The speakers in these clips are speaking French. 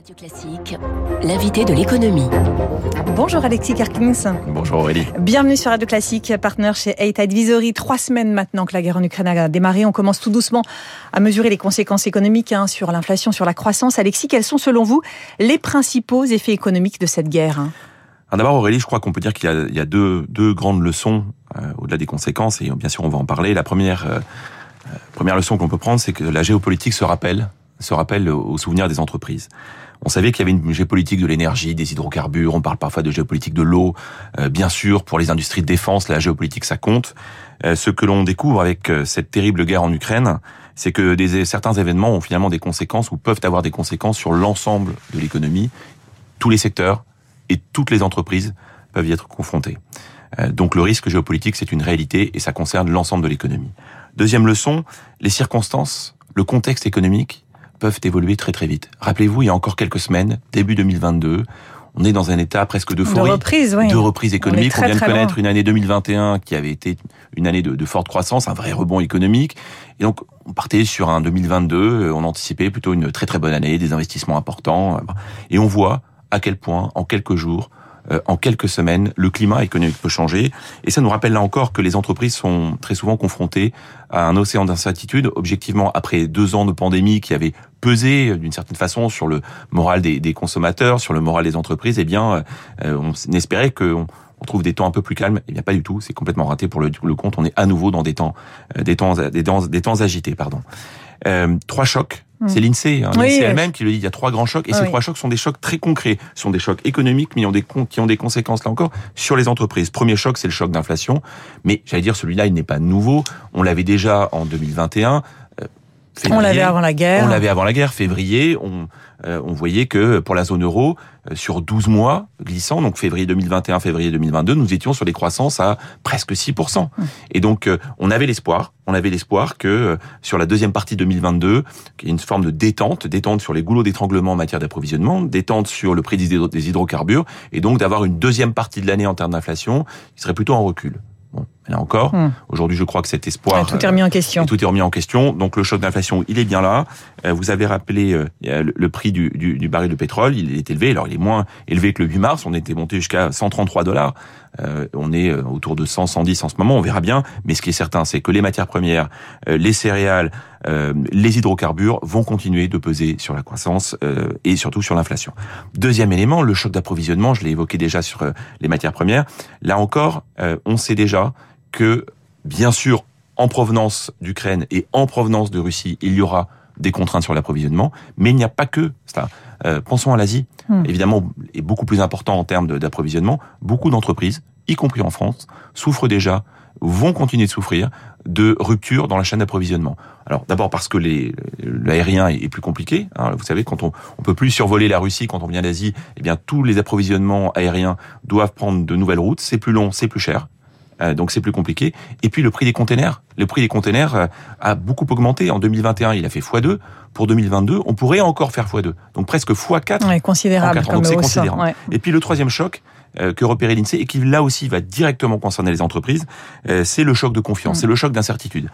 Radio Classique, l'invité de l'économie. Bonjour Alexis Karkins. Bonjour Aurélie. Bienvenue sur Radio Classique, partenaire chez Eight Advisory. Trois semaines maintenant que la guerre en Ukraine a démarré, on commence tout doucement à mesurer les conséquences économiques hein, sur l'inflation, sur la croissance. Alexis, quels sont selon vous les principaux effets économiques de cette guerre hein? D'abord Aurélie, je crois qu'on peut dire qu'il y a, deux, deux, grandes leçons euh, au-delà des conséquences, et bien sûr on va en parler. La première, euh, euh, première leçon qu'on peut prendre, c'est que la géopolitique se rappelle se rappelle au souvenir des entreprises. On savait qu'il y avait une géopolitique de l'énergie, des hydrocarbures, on parle parfois de géopolitique de l'eau. Euh, bien sûr, pour les industries de défense, la géopolitique, ça compte. Euh, ce que l'on découvre avec euh, cette terrible guerre en Ukraine, c'est que des, certains événements ont finalement des conséquences ou peuvent avoir des conséquences sur l'ensemble de l'économie. Tous les secteurs et toutes les entreprises peuvent y être confrontés. donc le risque géopolitique, c'est une réalité et ça concerne l'ensemble de l'économie. Deuxième leçon, les circonstances, le contexte économique peuvent évoluer très très vite. Rappelez-vous, il y a encore quelques semaines, début 2022, on est dans un état presque d'euphorie. De reprise, oui. De reprise économique. On, vient de connaître une année 2021 qui avait été une année de, de, forte croissance, un vrai rebond économique. Et donc, on partait sur un 2022, on anticipait plutôt une très très bonne année, des investissements importants. Et on voit à quel point, en quelques jours, euh, en quelques semaines, le climat économique peut changer. Et ça nous rappelle là encore que les entreprises sont très souvent confrontées à un océan d'incertitude. Objectivement, après deux ans de pandémie qui avait pesé d'une certaine façon sur le moral des, consommateurs, sur le moral des entreprises, eh bien, euh, on espérait qu'on on trouve des temps un peu plus calmes. Eh bien, pas du tout. C'est complètement raté pour le, le, compte. On est à nouveau dans des temps, euh, des temps, des temps, des temps agités, pardon. Euh, trois chocs. Hmm. C'est l'INSEE, hein, l'INSEE elle-même qui le dit. Il y a trois grands chocs, et ces trois chocs sont des chocs très concrets. Ce sont des chocs économiques, mais qui ont des conséquences là encore sur les entreprises. Premier choc, c'est le choc d'inflation, mais j'allais dire celui-là, il n'est pas nouveau. On l'avait déjà en 2021 on l'avait avant la guerre. On l'avait avant la guerre, février. On, euh, on voyait que pour la zone euro, euh, sur 12 mois glissants, donc février 2021, février 2022, nous étions sur des croissances à presque 6%. Hum. Et donc, euh, on avait l'espoir, on avait l'espoir que sur la deuxième partie 2022, qu'il y ait une forme de détente, détente sur les goulots d'étranglement en matière d'approvisionnement, détente sur le prix des hydrocarbures, et donc d'avoir une deuxième partie de l'année en termes d'inflation qui serait plutôt en recul. Bon, là encore, hmm. aujourd'hui, je crois que cet espoir tout est remis en question. tout est remis en question. Donc le choc d'inflation, il est bien là. Euh, vous avez rappelé euh, le, prix du, du, du, baril de pétrole, il est élevé. Alors il est moins élevé que le 8 mars. On était monté jusqu'à 133 dollars. Euh, on est autour de 100, 110 en ce moment. On verra bien. Mais ce qui est certain, c'est que les matières premières, les céréales, les hydrocarbures vont continuer de peser sur la croissance et surtout sur l'inflation. Deuxième élément, le choc d'approvisionnement. Je l'ai évoqué déjà sur les matières premières. Là encore, on sait déjà que, bien sûr, en provenance d'Ukraine et en provenance de Russie, il y aura des contraintes sur l'approvisionnement, mais il n'y a pas que ça. Euh, pensons à l'Asie, hmm. évidemment, est beaucoup plus important en termes d'approvisionnement. Beaucoup d'entreprises, y compris en France, souffrent déjà, vont continuer de souffrir de ruptures dans la chaîne d'approvisionnement. Alors d'abord parce que l'aérien est, plus compliqué. Hein. vous savez, quand on, on peut plus survoler la Russie quand on vient d'Asie, eh bien tous les approvisionnements aériens doivent prendre de nouvelles routes. C'est plus long, c'est plus cher. Euh, donc c'est plus compliqué. Et puis le prix des containers, le prix des containers euh, a beaucoup augmenté. En 2021, il a fait x2. Pour 2022, on pourrait encore faire x2. Donc presque x4. Ouais, considérable. Donc c'est considérable. Et puis le troisième choc, euh, que repérait l'INSEE et qui là aussi va directement concerner les entreprises, c'est le choc de confiance, mm. c'est le choc d'incertitude.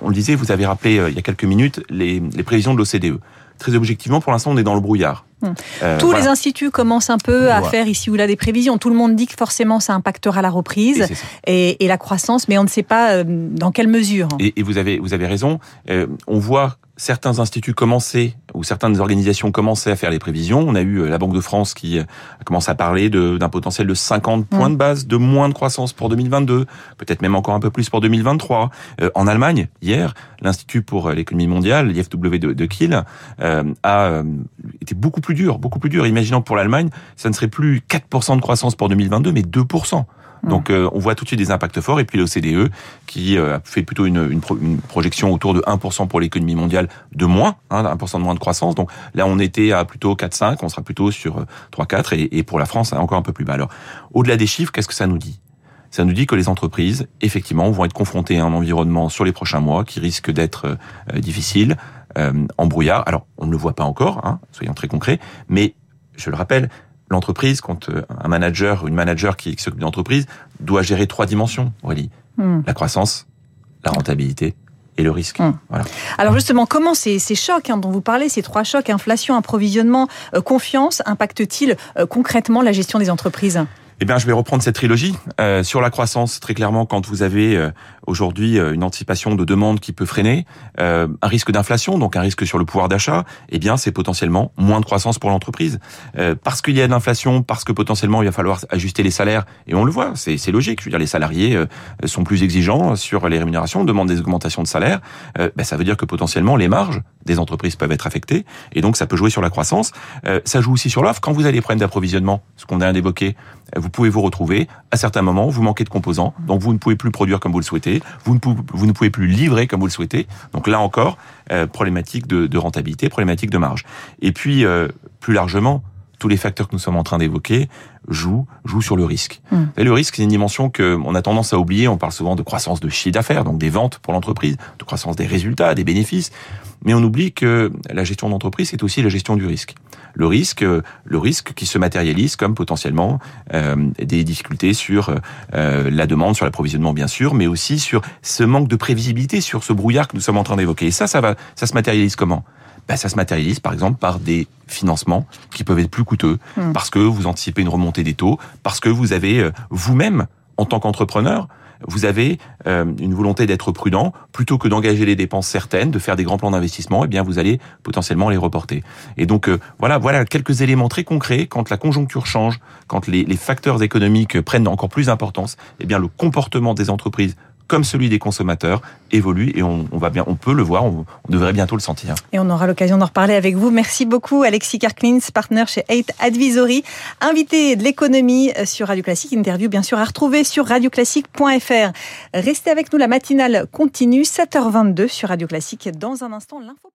on le disait, vous avez rappelé il y a quelques minutes les, les prévisions de l'OCDE. Très objectivement, pour l'instant, on est dans le brouillard. Euh, Tous les instituts commencent un peu à faire ici ou là des prévisions. Tout le monde dit que forcément ça impactera la reprise et, la croissance, mais on ne sait pas euh, dans quelle mesure. Et, vous avez vous avez raison. Euh, on voit certains instituts commençaient, ou certaines organisations commençaient à faire les prévisions. On a eu euh, la Banque de France qui euh, a commencé à parler d'un potentiel de 50 points de base de moins de croissance pour 2022, peut-être même encore un peu plus pour 2023. Euh, en Allemagne, hier, l'Institut pour l'économie mondiale, l'IFW de, de Kiel, a été beaucoup plus dur, beaucoup plus dur. Imaginons pour l'Allemagne, ça ne serait plus 4% de croissance pour 2022, mais 2%. Donc euh, on voit tout de suite des impacts forts. Et puis l'OCDE qui euh, fait plutôt une, une, projection autour de 1% pour l'économie mondiale de moins, hein, 1% de moins de croissance. Donc là on était à plutôt 4-5, on sera plutôt sur 3-4 euh, et, et pour la France encore un peu plus bas. Alors au-delà des chiffres, qu'est-ce que ça nous dit? Ça nous dit que les entreprises, effectivement, vont être confrontées à un environnement sur les prochains mois qui risque d'être difficile, euh, embrouillard. Alors, on ne le voit pas encore, hein, soyons très concrets, mais je le rappelle, l'entreprise, quand euh, un manager ou une manager qui, s'occupe d'une entreprise doit gérer trois dimensions, Aurélie. Hmm. La croissance, la rentabilité et et le risque. Hum. Voilà. Alors justement, comment ces, ces chocs hein, dont vous parlez, ces trois chocs, inflation, approvisionnement, euh, confiance, impactent-ils euh, concrètement la gestion des entreprises? Eh bien, je vais reprendre cette trilogie. Euh, sur la croissance, très clairement, quand vous avez euh, aujourd'hui euh, une anticipation de demande qui peut freiner, euh, un risque d'inflation, donc un risque sur le pouvoir d'achat, eh bien, c'est potentiellement moins de croissance pour l'entreprise. Euh, parce qu'il y a de l'inflation, parce que potentiellement, il va falloir ajuster les salaires, et on le voit, c'est logique. Je veux dire, les salariés sont plus exigeants sur les rémunérations, demandent des augmentations de salaire. Ben, ça veut dire que potentiellement, les marges des entreprises peuvent être affectées, et donc ça peut jouer sur la croissance. ça joue aussi sur l'offre. Quand vous avez des problèmes d'approvisionnement, ce qu'on a évoqué, vous pouvez vous retrouver à certains moments, vous manquez de composants, donc vous ne pouvez plus produire comme vous le souhaitez, vous ne pouvez, plus livrer comme vous le souhaitez. Donc là encore, euh, problématique de, de, rentabilité, problématique de marge. Et puis euh, plus largement, tous les facteurs que nous sommes en train d'évoquer jouent, jouent sur le risque. Mmh. Et le risque, c'est une dimension que on a tendance à oublier. On parle souvent de croissance de chiffre d'affaires, donc des ventes pour l'entreprise, de croissance des résultats, des bénéfices. Mais on oublie que la gestion d'entreprise, c'est aussi la gestion du risque le risque, le risque qui se matérialise comme potentiellement euh, des difficultés sur euh, la demande, sur l'approvisionnement bien sûr, mais aussi sur ce manque de prévisibilité, sur ce brouillard que nous sommes en train d'évoquer. Et ça, ça va, ça se matérialise comment? Ben, ça se matérialise par exemple par des financements qui peuvent être plus coûteux, hmm. parce que vous anticipez une remontée des taux, parce que vous avez euh, vous-même, en tant qu'entrepreneur, vous avez euh, une volonté d'être prudent, plutôt que d'engager des dépenses certaines, de faire des grands plans d'investissement, eh bien vous allez potentiellement les reporter. Et donc euh, voilà, voilà quelques éléments très concrets quand la conjoncture change, quand les, les facteurs économiques prennent encore plus d'importance, eh bien le comportement des entreprises comme celui des consommateurs évolue et on, va bien, on peut le voir, on, devrait bientôt le sentir. Et on aura l'occasion d'en reparler avec vous. Merci beaucoup Alexis Karklins, partenaire chez 8 Advisory, invité de l'économie sur Radio Classique. Interview bien sûr à retrouver sur radioclassique.fr. Restez avec nous, la matinale continue, 7h22 sur Radio Classique. Dans un instant, l'info